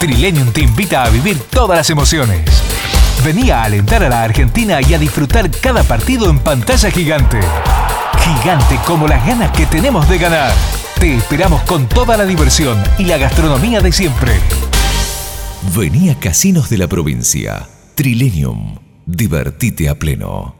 Trilenium te invita a vivir todas las emociones. Vení a alentar a la Argentina y a disfrutar cada partido en pantalla gigante. Gigante como las ganas que tenemos de ganar. Te esperamos con toda la diversión y la gastronomía de siempre. Vení a Casinos de la Provincia. Trilenium. Divertite a pleno.